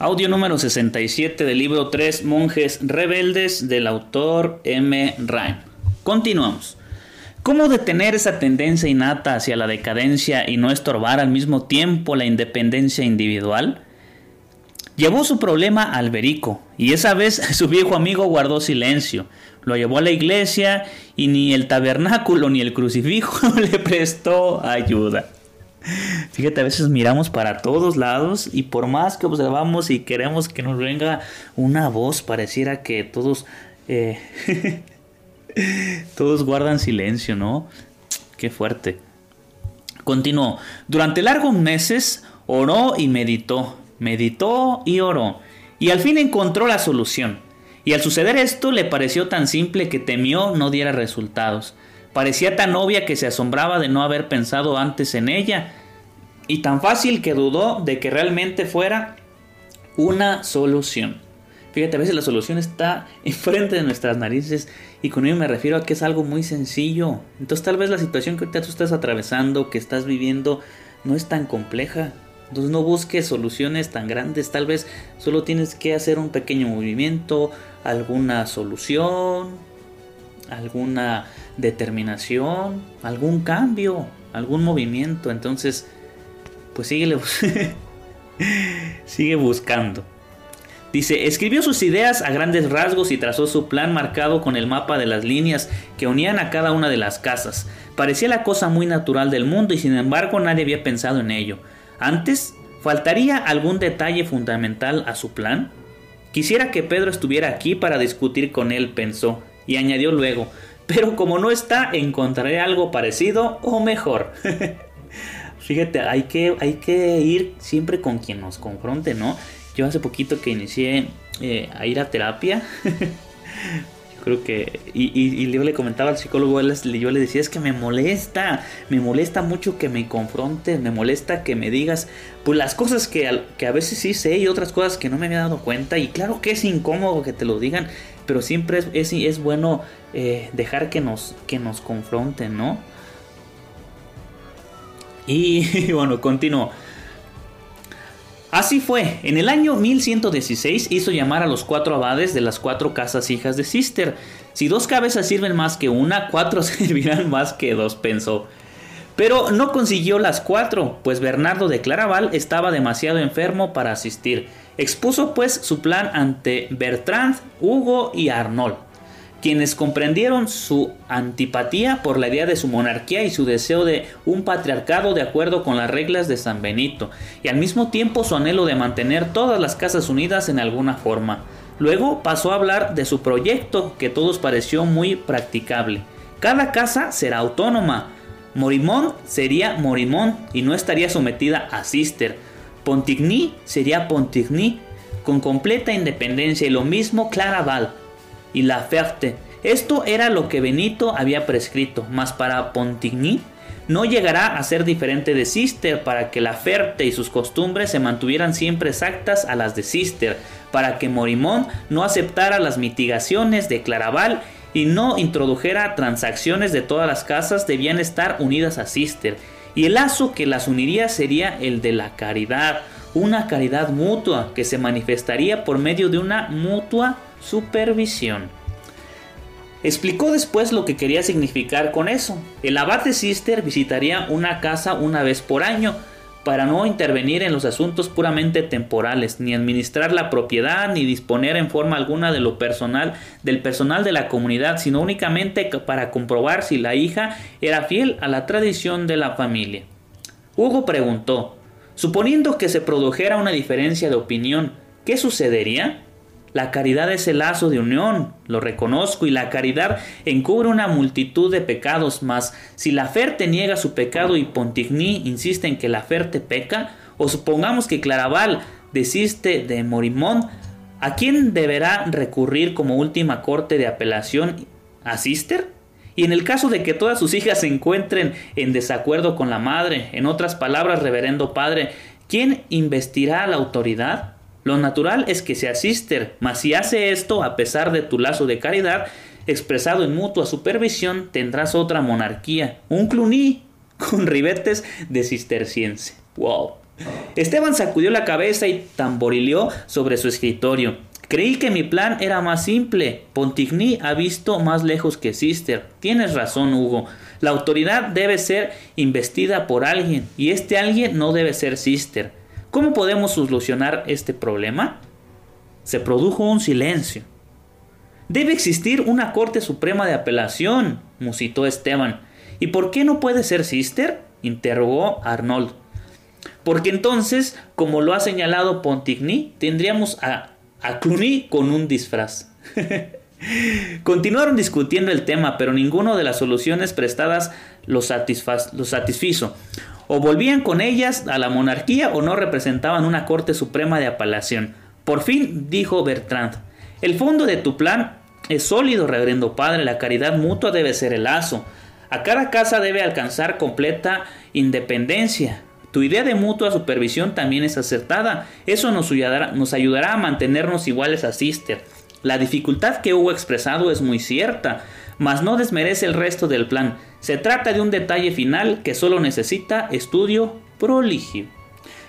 Audio número 67 del libro 3 Monjes Rebeldes del autor M. Rhyme. Continuamos. ¿Cómo detener esa tendencia innata hacia la decadencia y no estorbar al mismo tiempo la independencia individual? Llevó su problema a Alberico y esa vez su viejo amigo guardó silencio. Lo llevó a la iglesia y ni el tabernáculo ni el crucifijo le prestó ayuda. Fíjate, a veces miramos para todos lados y por más que observamos y queremos que nos venga una voz, pareciera que todos, eh, todos guardan silencio, ¿no? Qué fuerte. Continuó. Durante largos meses oró y meditó, meditó y oró, y al fin encontró la solución. Y al suceder esto le pareció tan simple que temió no diera resultados. Parecía tan obvia que se asombraba de no haber pensado antes en ella y tan fácil que dudó de que realmente fuera una solución. Fíjate, a veces la solución está enfrente de nuestras narices y con ello me refiero a que es algo muy sencillo. Entonces tal vez la situación que tú estás atravesando, que estás viviendo, no es tan compleja. Entonces no busques soluciones tan grandes, tal vez solo tienes que hacer un pequeño movimiento, alguna solución, alguna determinación, algún cambio, algún movimiento. Entonces pues síguele, sigue buscando. Dice, escribió sus ideas a grandes rasgos y trazó su plan marcado con el mapa de las líneas que unían a cada una de las casas. Parecía la cosa muy natural del mundo y sin embargo nadie había pensado en ello. Antes, ¿faltaría algún detalle fundamental a su plan? Quisiera que Pedro estuviera aquí para discutir con él, pensó, y añadió luego, pero como no está, encontraré algo parecido o mejor. Fíjate, hay que, hay que ir siempre con quien nos confronte, ¿no? Yo hace poquito que inicié eh, a ir a terapia. creo que. Y, y, yo le comentaba al psicólogo, yo le decía, es que me molesta, me molesta mucho que me confrontes, me molesta que me digas, pues las cosas que, que a veces sí sé y otras cosas que no me había dado cuenta. Y claro que es incómodo que te lo digan, pero siempre es, es, bueno eh, dejar que nos, que nos confronten, ¿no? Y bueno, continuó. Así fue, en el año 1116 hizo llamar a los cuatro abades de las cuatro casas hijas de Sister. Si dos cabezas sirven más que una, cuatro servirán más que dos, pensó. Pero no consiguió las cuatro, pues Bernardo de Claraval estaba demasiado enfermo para asistir. Expuso pues su plan ante Bertrand, Hugo y Arnold quienes comprendieron su antipatía por la idea de su monarquía y su deseo de un patriarcado de acuerdo con las reglas de San Benito, y al mismo tiempo su anhelo de mantener todas las casas unidas en alguna forma. Luego pasó a hablar de su proyecto, que todos pareció muy practicable. Cada casa será autónoma. Morimont sería Morimont y no estaría sometida a Sister. Pontigny sería Pontigny con completa independencia y lo mismo Claraval y la Ferte. Esto era lo que Benito había prescrito, mas para Pontigny no llegará a ser diferente de Sister para que la Ferte y sus costumbres se mantuvieran siempre exactas a las de Sister, para que Morimont no aceptara las mitigaciones de Claraval y no introdujera transacciones de todas las casas debían estar unidas a Sister, y el lazo que las uniría sería el de la caridad, una caridad mutua que se manifestaría por medio de una mutua supervisión. Explicó después lo que quería significar con eso. El abate Sister visitaría una casa una vez por año para no intervenir en los asuntos puramente temporales, ni administrar la propiedad, ni disponer en forma alguna de lo personal del personal de la comunidad, sino únicamente para comprobar si la hija era fiel a la tradición de la familia. Hugo preguntó, suponiendo que se produjera una diferencia de opinión, ¿qué sucedería? La caridad es el lazo de unión, lo reconozco, y la caridad encubre una multitud de pecados, mas si la Ferte niega su pecado y Pontigny insiste en que la Ferte peca, o supongamos que Claraval desiste de Morimont, ¿A quién deberá recurrir como última corte de apelación? ¿A Sister? Y en el caso de que todas sus hijas se encuentren en desacuerdo con la madre, en otras palabras, reverendo padre, ¿quién investirá la autoridad? Lo natural es que sea Sister, mas si hace esto a pesar de tu lazo de caridad, expresado en mutua supervisión, tendrás otra monarquía, un cluny con ribetes de cisterciense. ¡Wow! Esteban sacudió la cabeza y tamborileó sobre su escritorio. Creí que mi plan era más simple. Pontigny ha visto más lejos que Sister. Tienes razón, Hugo. La autoridad debe ser investida por alguien, y este alguien no debe ser Sister. ¿Cómo podemos solucionar este problema? Se produjo un silencio. Debe existir una Corte Suprema de Apelación, musitó Esteban. ¿Y por qué no puede ser Sister? interrogó Arnold. Porque entonces, como lo ha señalado Pontigny, tendríamos a, a Cluny con un disfraz. Continuaron discutiendo el tema, pero ninguno de las soluciones prestadas los, los satisfizo. O volvían con ellas a la monarquía o no representaban una Corte Suprema de Apelación. Por fin dijo Bertrand, el fondo de tu plan es sólido, reverendo padre, la caridad mutua debe ser el lazo. A cada casa debe alcanzar completa independencia. Tu idea de mutua supervisión también es acertada. Eso nos ayudará, nos ayudará a mantenernos iguales a Sister. La dificultad que hubo expresado es muy cierta, mas no desmerece el resto del plan. Se trata de un detalle final que solo necesita estudio proligio.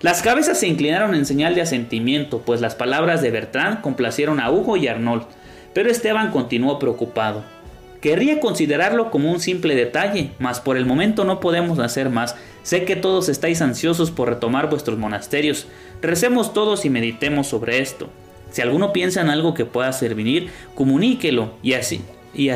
Las cabezas se inclinaron en señal de asentimiento, pues las palabras de Bertrand complacieron a Hugo y Arnold, pero Esteban continuó preocupado. Querría considerarlo como un simple detalle, mas por el momento no podemos hacer más. Sé que todos estáis ansiosos por retomar vuestros monasterios. Recemos todos y meditemos sobre esto. Si alguno piensa en algo que pueda servir, comuníquelo y así, y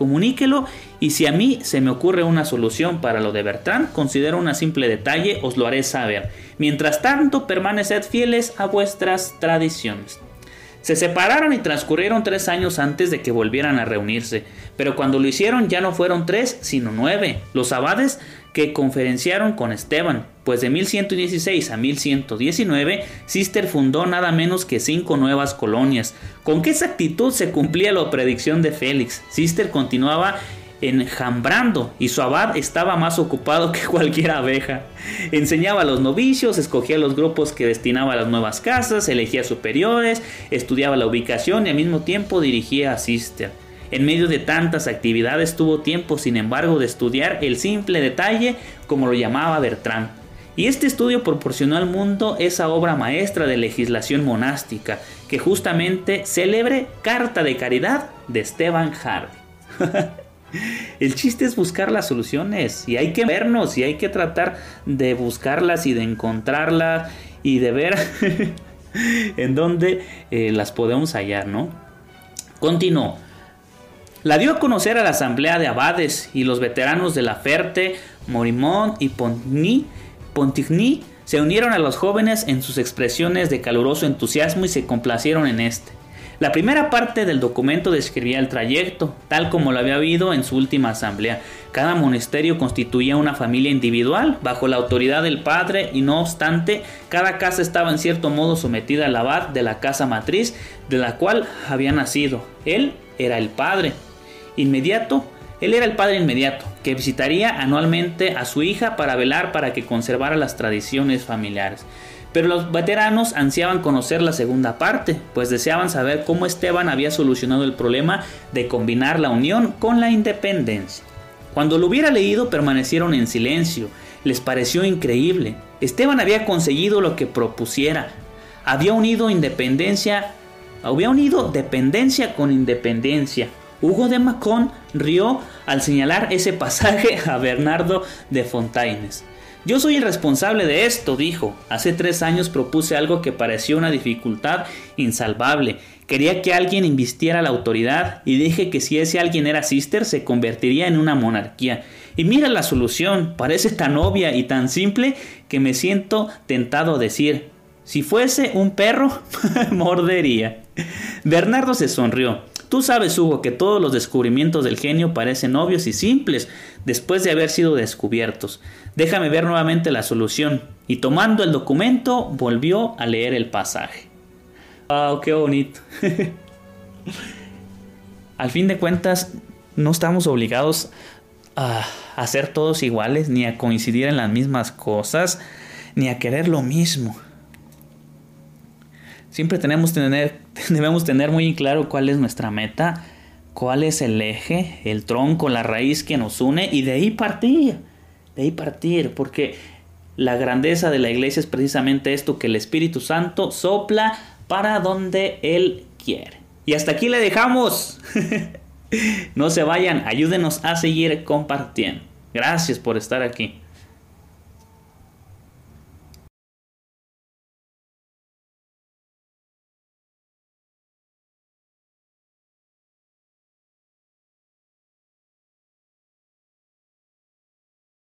comuníquelo y si a mí se me ocurre una solución para lo de Bertrand, considero una simple detalle, os lo haré saber. Mientras tanto, permaneced fieles a vuestras tradiciones. Se separaron y transcurrieron tres años antes de que volvieran a reunirse, pero cuando lo hicieron ya no fueron tres, sino nueve, los abades que conferenciaron con Esteban, pues de 1116 a 1119 Sister fundó nada menos que cinco nuevas colonias. ¿Con qué exactitud se cumplía la predicción de Félix? Sister continuaba enjambrando y su abad estaba más ocupado que cualquier abeja. Enseñaba a los novicios, escogía los grupos que destinaba a las nuevas casas, elegía superiores, estudiaba la ubicación y al mismo tiempo dirigía a Sister. En medio de tantas actividades tuvo tiempo, sin embargo, de estudiar el simple detalle, como lo llamaba Bertrand. Y este estudio proporcionó al mundo esa obra maestra de legislación monástica, que justamente celebre Carta de Caridad de Esteban Harvey. El chiste es buscar las soluciones y hay que vernos y hay que tratar de buscarlas y de encontrarlas y de ver en dónde eh, las podemos hallar, ¿no? Continuó. La dio a conocer a la asamblea de abades y los veteranos de la Ferte, Morimón y Pontigny, Pontigny se unieron a los jóvenes en sus expresiones de caluroso entusiasmo y se complacieron en este. La primera parte del documento describía el trayecto, tal como lo había habido en su última asamblea. Cada monasterio constituía una familia individual, bajo la autoridad del padre, y no obstante, cada casa estaba en cierto modo sometida al abad de la casa matriz, de la cual había nacido. Él era el padre. Inmediato, él era el padre inmediato, que visitaría anualmente a su hija para velar para que conservara las tradiciones familiares. Pero los veteranos ansiaban conocer la segunda parte, pues deseaban saber cómo Esteban había solucionado el problema de combinar la unión con la independencia. Cuando lo hubiera leído permanecieron en silencio, les pareció increíble. Esteban había conseguido lo que propusiera, había unido independencia, había unido dependencia con independencia. Hugo de Macón rió al señalar ese pasaje a Bernardo de Fontaines. Yo soy el responsable de esto, dijo. Hace tres años propuse algo que pareció una dificultad insalvable. Quería que alguien invistiera la autoridad y dije que si ese alguien era Sister se convertiría en una monarquía. Y mira la solución, parece tan obvia y tan simple que me siento tentado a decir, si fuese un perro, mordería. Bernardo se sonrió. Tú sabes, Hugo, que todos los descubrimientos del genio parecen obvios y simples después de haber sido descubiertos. Déjame ver nuevamente la solución. Y tomando el documento, volvió a leer el pasaje. Wow, qué bonito. Al fin de cuentas, no estamos obligados a, a ser todos iguales, ni a coincidir en las mismas cosas, ni a querer lo mismo. Siempre tenemos tener, debemos tener muy claro cuál es nuestra meta, cuál es el eje, el tronco, la raíz que nos une y de ahí partir, de ahí partir, porque la grandeza de la iglesia es precisamente esto que el Espíritu Santo sopla para donde Él quiere. Y hasta aquí le dejamos. no se vayan, ayúdenos a seguir compartiendo. Gracias por estar aquí.